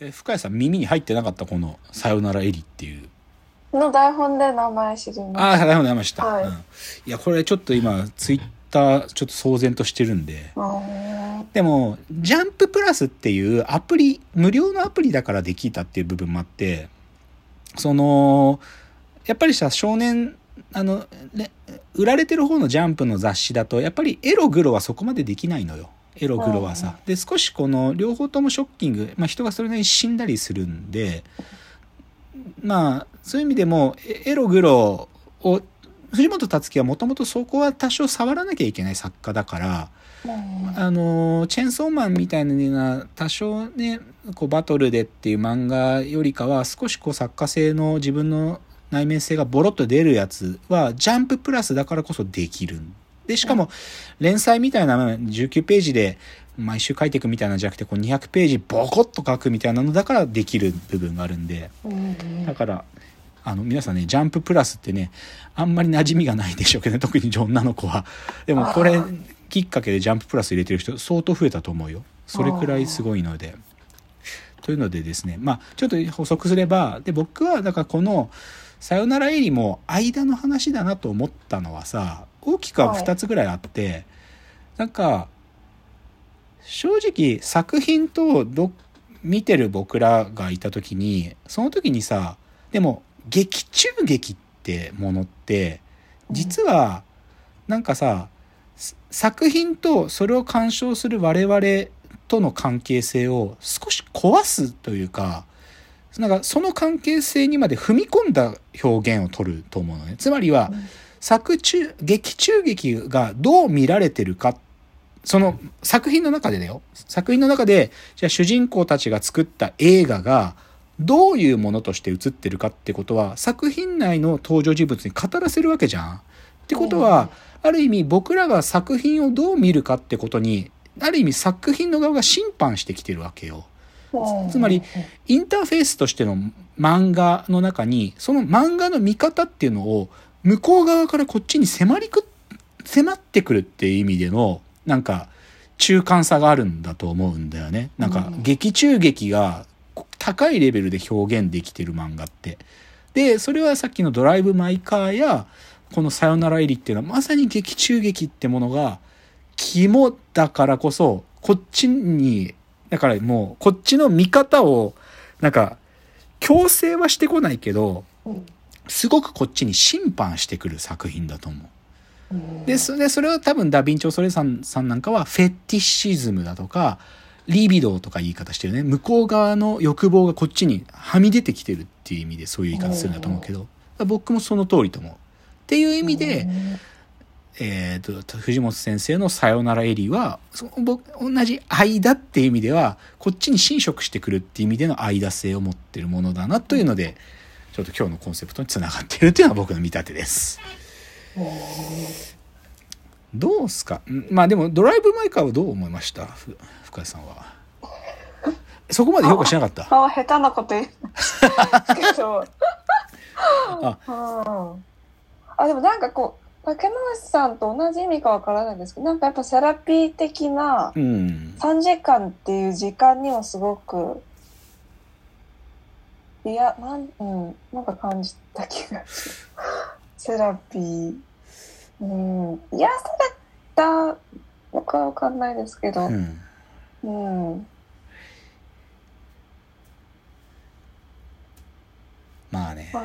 え深谷さん耳に入ってなかったこの「さよならエリ」っていう。の台本で名前知りま。ああ台本出ました、はい。うん、いやこれちょっと今ツイッターちょっと騒然としてるんで。うんでもジャンププラスっていうアプリ無料のアプリだからできたっていう部分もあってそのやっぱりさ少年あの、ね、売られてる方のジャンプの雑誌だとやっぱりエログロはそこまでできないのよエログロはさ。で少しこの両方ともショッキング、まあ、人がそれなりに死んだりするんでまあそういう意味でもエエログロを藤本つ樹はもともとそこは多少触らなきゃいけない作家だから。あのチェンソーマンみたいな多少ねこうバトルでっていう漫画よりかは少しこう作家性の自分の内面性がボロッと出るやつはジャンププラスだからこそできるでしかも連載みたいな19ページで毎週書いていくみたいなんじゃなくてこう200ページボコッと書くみたいなのだからできる部分があるんでだからあの皆さんねジャンププラスってねあんまり馴染みがないでしょうけど、ね、特に女の子は。でもこれきっかけでジャンププラス入れてる人相当増えたと思うよ。それくらいすごいので。というのでですねまあちょっと補足すればで僕はだからこの「さよならエリ」も間の話だなと思ったのはさ大きくは2つぐらいあって、はい、なんか正直作品とど見てる僕らがいた時にその時にさでも劇中劇ってものって実はなんかさ、作品とそれを鑑賞する我々との関係性を少し壊すというかなんかその関係性にまで踏み込んだ表現を取ると思うのね。つまりは、作中劇中劇がどう見られてるか。その作品の中でだよ。作品の中でじゃあ主人公たちが作った映画がどういうものとして映ってるかってことは作品内の登場人物に語らせるわけじゃん。ってことは、ある意味僕らが作品をどう見るかってことにある意味作品の側が審判してきてるわけよ。つまりインターフェースとしての漫画の中にその漫画の見方っていうのを向こう側からこっちに迫りく迫ってくるっていう意味でのなんか中間差があるんだと思うんだよね。なんか劇中劇が高いレベルで表現できてる漫画って。で、それはさっきのドライブ・マイ・カーや、このさよならエリっていうのはまさに劇中劇ってものが肝だからこそ、こっちに、だからもうこっちの見方を、なんか強制はしてこないけど、すごくこっちに審判してくる作品だと思う。で、それそれは多分ダ・ヴィンチョ・ソレさんさんなんかはフェティシズムだとか、リビドーとか言い方してるね。向こう側の欲望がこっちにはみ出てきてるっていう意味でそういう言い方するんだと思うけど、僕もその通りと思う。っていう意味で、えっ、ー、と、藤本先生のさよならエリは、そ僕、同じ間っていう意味では、こっちに侵食してくるっていう意味での間性を持ってるものだなというので、ちょっと今日のコンセプトにつながっているっていうのは僕の見立てです。どうすか？まあでもドライブ・マイ・カーはどう思いました？深谷さんは。そこまで評価しなかった？あ下手なこと言う あうんあでもなんかこう竹野内さんと同じ意味かわからないんですけどなんかやっぱセラピー的なうん。3時間っていう時間にはすごくいやなん,、うん、なんか感じた気がするセラピーうん癒されたのかわかんないですけどうん。うんまあね。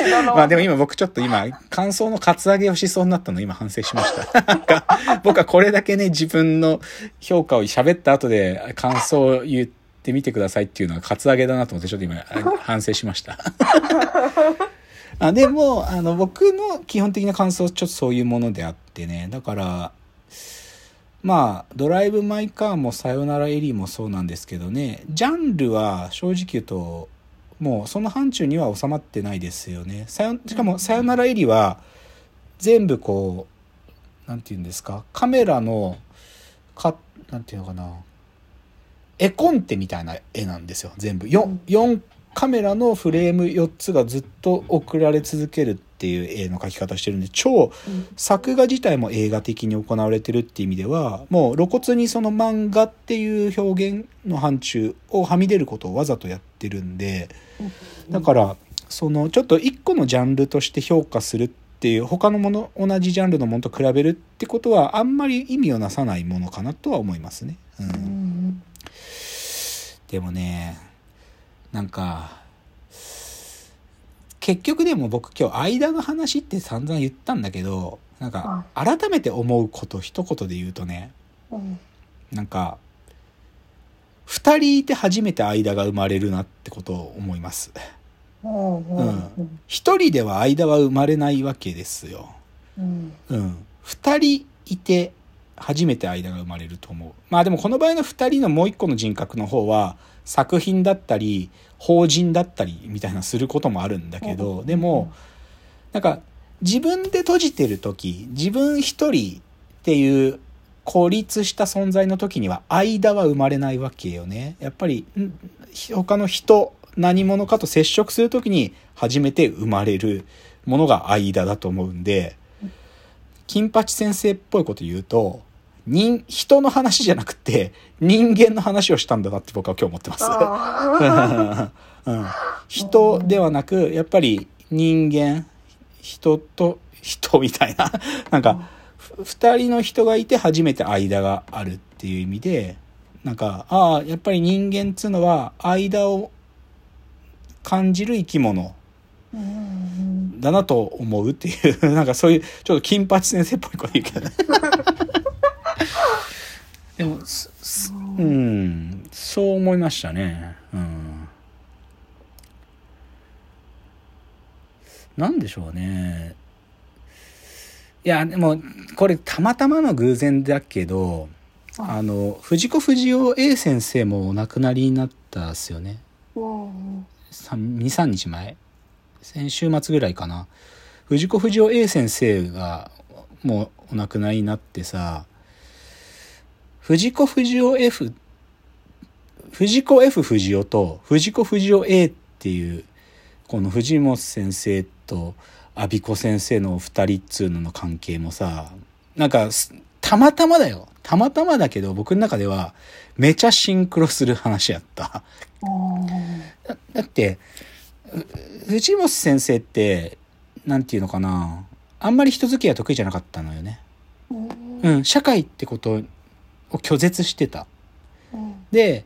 まあでも今僕ちょっと今感想のカツアゲをしそうになったの今反省しました。なんか僕はこれだけね自分の評価を喋った後で感想を言ってみてくださいっていうのはカツアゲだなと思ってちょっと今あ 反省しました。あでもあの僕の基本的な感想はちょっとそういうものであってね。だからまあドライブ・マイ・カーもさよならエリーもそうなんですけどね。ジャンルは正直言うともうその範疇には収まってないですよね。しかも「さよならエリ」は全部こうなんて言うんですか？カメラのかなんていうのかな？絵コンテみたいな絵なんですよ全部。4, 4カメラのフレーム4つがずっと送られ続けるっっていう絵の描き方してるんで超作画自体も映画的に行われてるっていう意味ではもう露骨にその漫画っていう表現の範疇をはみ出ることをわざとやってるんでだからそのちょっと一個のジャンルとして評価するっていう他のもの同じジャンルのものと比べるってことはあんまり意味をなさないものかなとは思いますね。う、うんんでもねなんか結局でも僕今日間の話って散々言ったんだけどなんか改めて思うこと一言で言うとねうんなんか2人いて初めて間が生まれるなってことを思います。うんうんうん一人では間は生まれないわけですよ。うんうん。二人いて初めて間が生まれると思う。まあでもこの場合の二人のもう一個の人格の方は作品だったり法人だったりみたいなすることもあるんだけど、でもなんか自分で閉じてる時、自分一人っていう孤立した存在の時には間は生まれないわけよね。やっぱりん他の人、何者かと接触する時に初めて生まれるものが間だと思うんで、金八先生っぽいこと言うと、人、人の話じゃなくて人間の話をしたんだなって僕は今日思ってます。あ うん、人ではなくやっぱり人間人と人みたいな。なんかふ二人の人がいて初めて間があるっていう意味でなんかああやっぱり人間っつうのは間を感じる生き物だなと思うっていう。なんかそういうちょっと金八先生っぽいこと言うけどねでもうん。そう思いましたね。うん。なんでしょうね。いやでもこれたまたまの偶然だけどあ。の藤子不二雄 A 先生もお亡くなりになったっすよね。うん23日前。先週末ぐらいかな。藤子不二雄 A 先生がもうお亡くなりになってさ藤子不二雄 F 藤子 F 不二雄と藤子不二雄 A っていうこの藤本先生と阿鼻子先生の二人っつうのの関係もさなんかすたまたまだよたまたまだけど僕の中ではめちゃシンクロする話やった。だだってう藤本先生ってなんていうのかなあんまり人付き合いは得意じゃなかったのよね。うんうん、社会ってことを拒絶してた。うん。で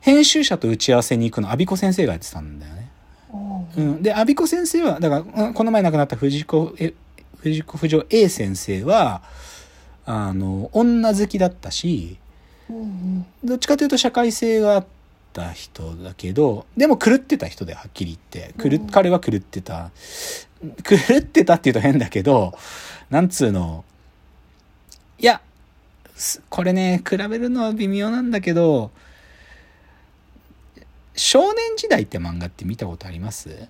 編集者と打ち合わせに行くの阿鼻子先生がやってたんだよね。うん。うん、で阿鼻子先生はだからうんこの前亡くなった藤子え藤子不二雄 A 先生はあの女好きだったしうんどっちかというと社会性があった人だけどでも狂ってた人ではっきり言って狂うん。彼は狂ってた。狂ってたっていうと変だけどなんつうの。いやすこれね比べるのは微妙なんだけど少年時代って漫画って見たことあります？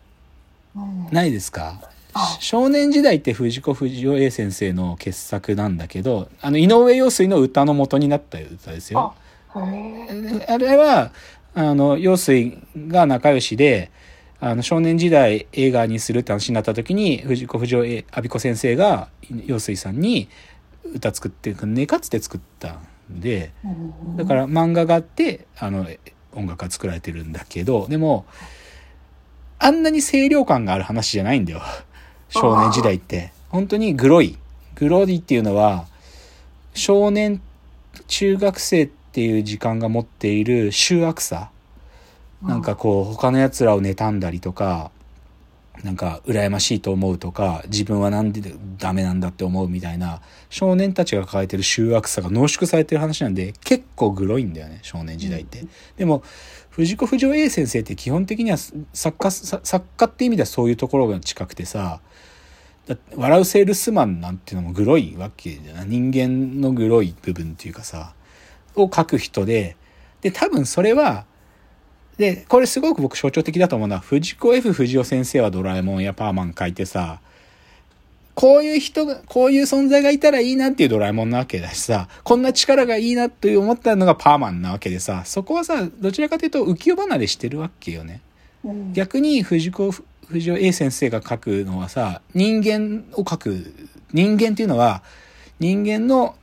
うん。ないですか？あ。少年時代って藤子不二雄 A 先生の傑作なんだけどあの井上陽水の歌の元になった歌ですよ。あれはあの陽水が仲良しであの少年時代映画にするって話になった時に藤子不二雄 A 阿鼻子先生が陽水さんに歌作ってねえかっつって作ったんでだから漫画があってあの音楽が作られてるんだけどでもあんなに清涼感がある話じゃないんだよ。少年時代って。本当にグロい。グロいっていうのは少年中学生っていう時間が持っている醜悪さ。なんかこう他の奴らを妬んだりとかなんか羨ましいと思うとか自分はなんでダメなんだって思うみたいな少年たちが抱えてる醜悪さが濃縮されてる話なんで結構グロいんだよね少年時代って。でも藤子不二雄 A 先生って基本的には作家さ作家って意味ではそういうところが近くてさ笑うセールスマンなんていうのもグロいわけじゃない？人間のグロい部分っていうかさを書く人でで多分それはでこれすごく僕象徴的だと思うのは藤子 F 不二雄先生はドラえもんやパーマン書いてさこういう人が、こういう存在がいたらいいなっていうドラえもんなわけだしさ、こんな力がいいなと思ったのがパーマンなわけでさ、そこはさ、どちらかというと浮世離れしてるわけよね。うん逆に藤子不二雄 A 先生が書くのはさ、人間を書く、人間っていうのは、人間の、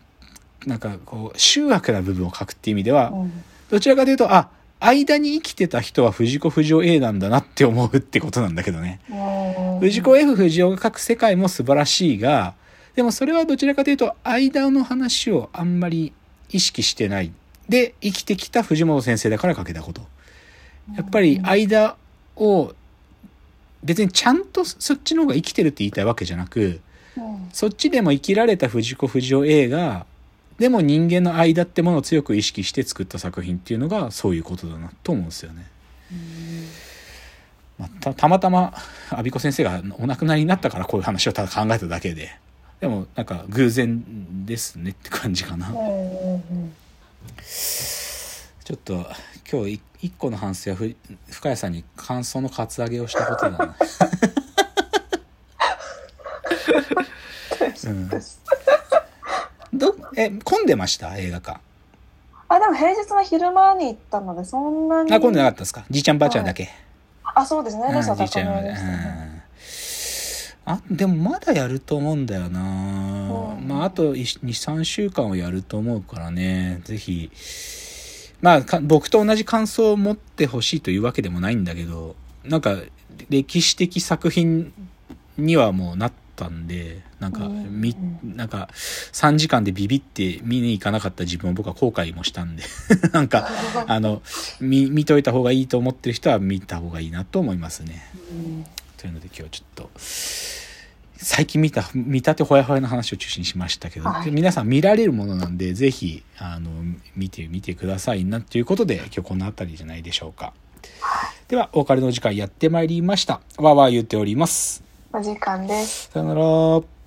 なんかこう、集悪な部分を書くっていう意味では、うんどちらかというと、あ、間に生きてた人は藤子不二雄 A なんだなって思うってことなんだけどね。うん藤子 F 不二雄が書く世界も素晴らしいが、でもそれはどちらかというと、間の話をあんまり意識してない。で、生きてきた藤本先生だから書けたこと。やっぱり間を、別にちゃんとそっちの方が生きてるって言いたいわけじゃなく、うんそっちでも生きられた藤子不二雄 A が、でも人間の間ってものを強く意識して作った作品っていうのがそういうことだなと思うんですよね。まあ、たたまたま阿比子先生がお亡くなりになったからこういう話をただ考えただけで。でもなんか偶然ですねって感じかな、ちょっと今日い一個の反省はふ深谷さんに感想のカツアゲをしたことだな。うん。どえ混んでました？映画館あ、でも平日の昼間に行ったので、そんなに。あ混んでなかったですか？じいちゃんばあちゃんだけ、あ、そうですね。うんレスはじいちゃんまで、高めでしたあでもまだやると思うんだよな、うん。まああと23週間はやると思うからね。ぜひ。まあか僕と同じ感想を持ってほしいというわけでもないんだけどなんか歴史的作品にはもうなったんでなんかうんみなんか3時間でビビって見に行かなかった自分を僕は後悔もしたんで なんかあの見見といた方がいいと思ってる人は見た方がいいなと思いますね。うんというので今日ちょっと最近見た見たてほやほやの話を中心にしましたけど、はい皆さん見られるものなんでぜひあの見てみてくださいなということで今日この辺りじゃないでしょうか。ではお別れの時間やってまいりました。わーわー言っております。お時間です。さよなら。